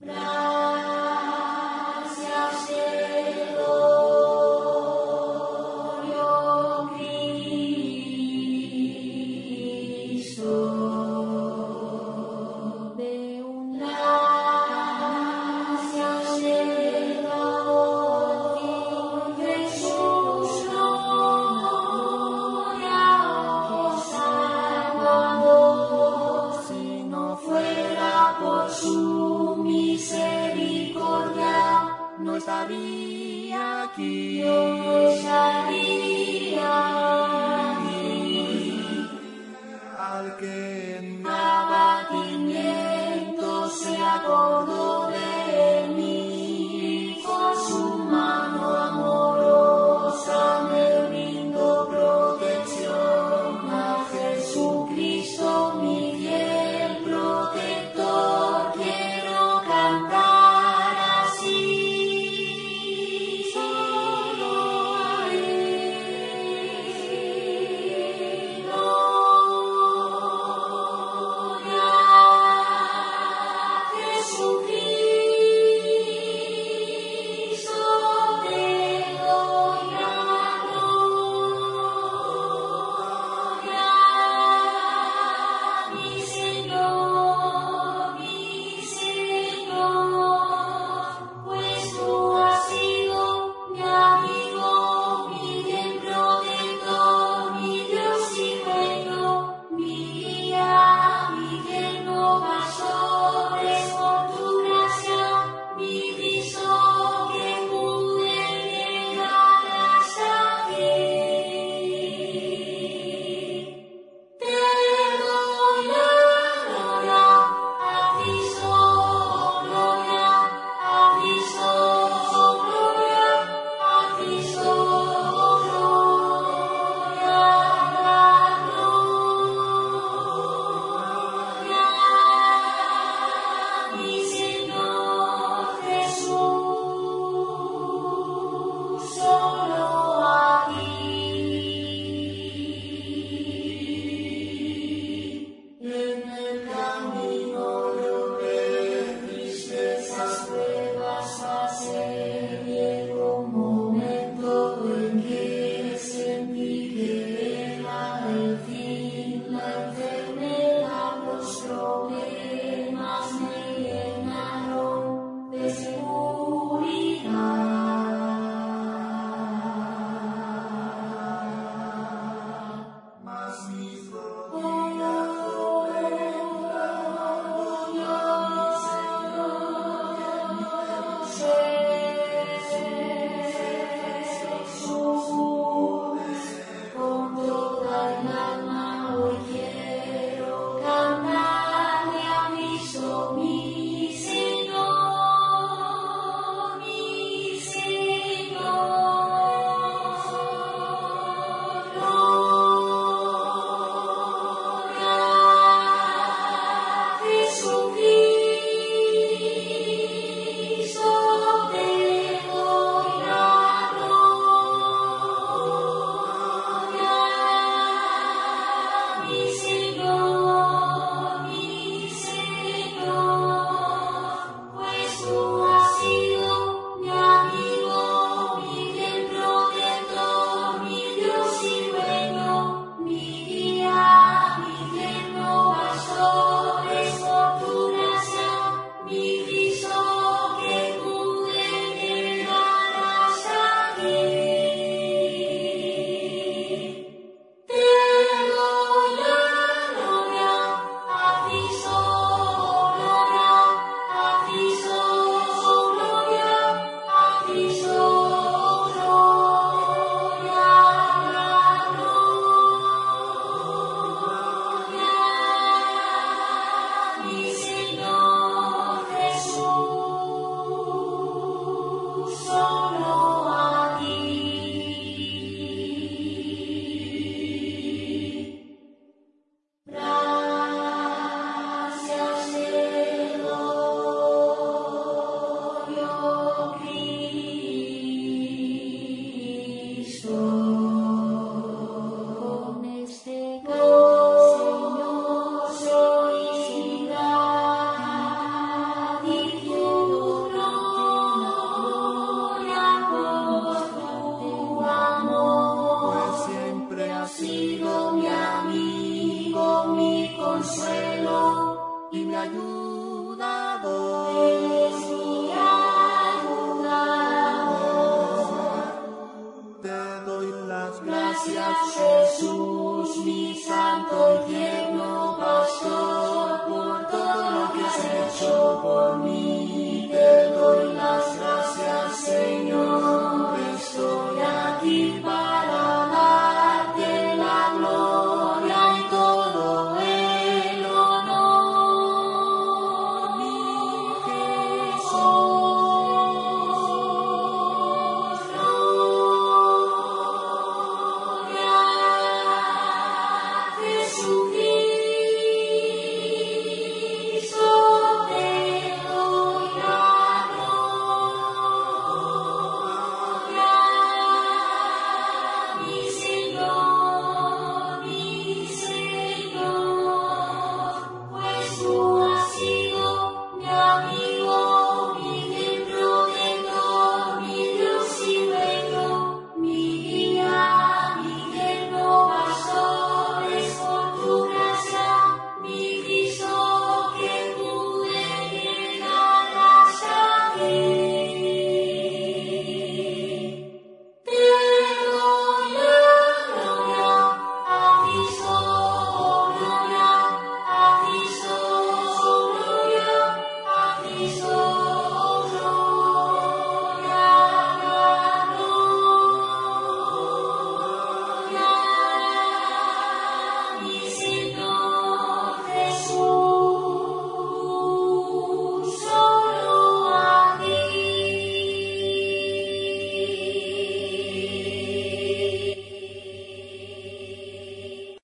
No. os había aquí. Os había. Al que en abatimiento se acordó. consuelo y mi ayuda es mi. Te doy las gracias, Jesús, mi santo y tierno pastor, por todo lo que has hecho por mí. Te doy las